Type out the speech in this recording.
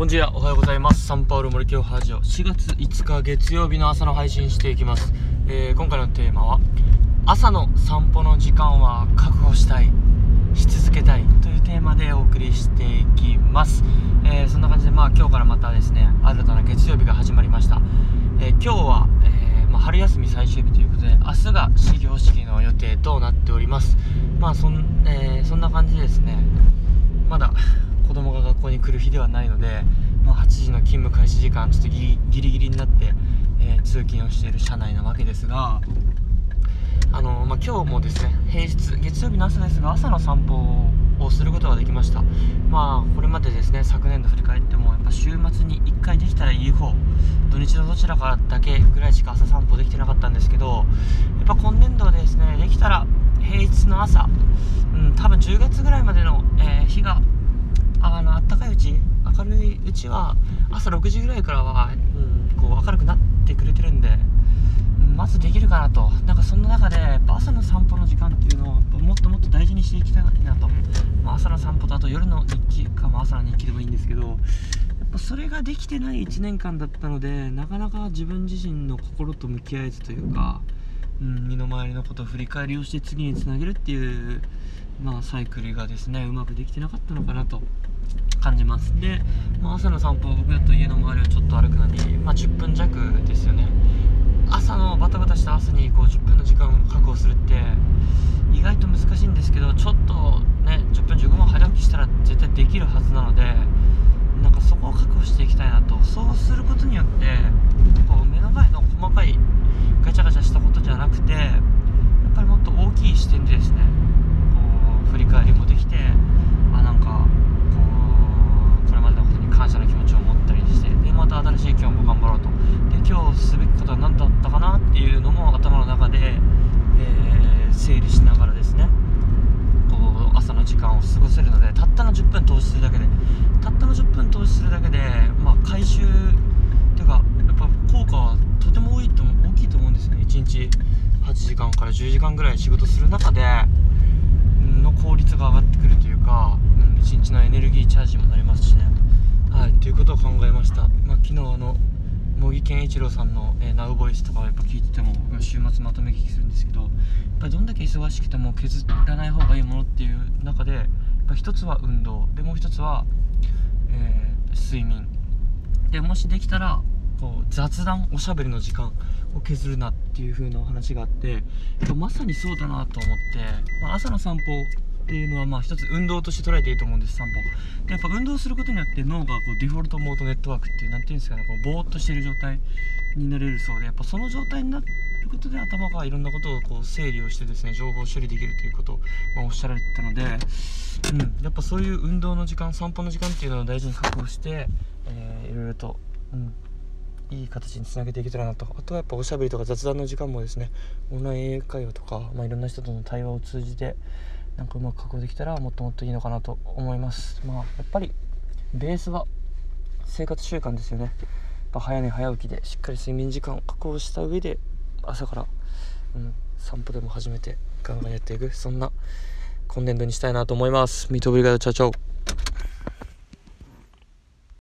こんにちは、おはようございます。サンパウロ森京ハジオ4月5日月曜日の朝の配信していきます。えー、今回のテーマは、朝の散歩の時間は確保したい、し続けたいというテーマでお送りしていきます。えー、そんな感じで、まあ今日からまたですね、新たな月曜日が始まりました。えー、今日は、えまあ、春休み最終日ということで、明日が始業式の予定となっております。まあそん、えそんな感じでですね、来る日ではないので、まあ、8時の勤務開始時間ちょっとギリギリになって、えー、通勤をしている車内なわけですがあの、まあ、今日もですね平日月曜日の朝ですが朝の散歩をすることができました。まあこれまでですね昨年度振り返ってもやっぱ週末に1回できたらいい方土日のどちらかだけぐらいしか朝散歩できてなかったんですけどやっぱ今年度はですねできたら平日の朝、うん、多分10月ぐらいまでの、えー、日があの暖かいうち明るいうちは朝6時ぐらいからは、うん、こう明るくなってくれてるんで、まずできるかなと。なんかそんな中で朝の散歩の時間っていうのをもっともっと大事にしていきたいなと、まあ、朝の散歩とあと夜の日記かも朝の日記でもいいんですけどやっぱそれができてない1年間だったのでなかなか自分自身の心と向き合えずというか、うん、うん身の回りのことを振り返りをして次につなげるっていうまあ、サイクルがですねうまくできてなかったのかなと感じます。で、まあ、朝の散歩僕だと家の周りをちょっと歩くのに、まあ、10分弱ですよね。朝のバタバタした朝にこう10分の時間を確保するって意外と難しいんですけどちょっとね10分15分早起きしたら絶対できるはずなのでなんかそこを確保していきたいなとそうすることによってこう目の前の細かいガチャガチャしたことじゃなくてやっぱりもっと大きい視点でですね振り返りもできてあなんかこうこれまでのことに感謝の気持ちを持ったりしてでまた新しい今日も頑張ろうとすべきことは何だったかなっていうのも頭の中で、えー、整理しながらですねこう朝の時間を過ごせるのでたったの10分投資するだけでたったの10分投資するだけで、まあ、回収っていうかやっぱ効果はとても多いと大きいと思うんですよね1日8時間から10時間ぐらい仕事する中での効率が上がってくるというか、うん、1日のエネルギーチャージもなりますしね。はい、ということを考えました。まあ、昨日あの茂木健一郎さんの、えー、ナウボイスとかをやっぱ聞いてても週末まとめ聞きするんですけどやっぱどんだけ忙しくても削らない方がいいものっていう中でやっぱ一つは運動でもう一つは、えー、睡眠。でもしできたらこう雑談おしゃべりの時間を削るなっていう風なお話があってまさにそうだなと思って、まあ、朝の散歩っていうのはまあ一つ運動として捉えていいと思うんです散歩。でやっぱ運動することによって脳がこうデフォルトモードネットワークっていう何て言うんですかねこうぼーっとしてる状態になれるそうでやっぱその状態になることで頭がいろんなことをこう整理をしてですね情報処理できるということを、まあ、おっしゃられてたので、うん、やっぱそういう運動の時間散歩の時間っていうのを大事に確保して、えー、いろいろと、うん、いい形につなげていけたらなと。あとはやっぱおしゃべりとか雑談の時間もですねオンライン英会話とか、まあ、いろんな人との対話を通じてなんかうまく確保できたらもっともっといいのかなと思います。まあやっぱりベースは生活習慣ですよね。やっぱ早寝早起きでしっかり睡眠時間を確保した上で朝から、うん、散歩でも始めてガンガンやっていくそんな今年度にしたいなと思います。ミートブリガードチャチャ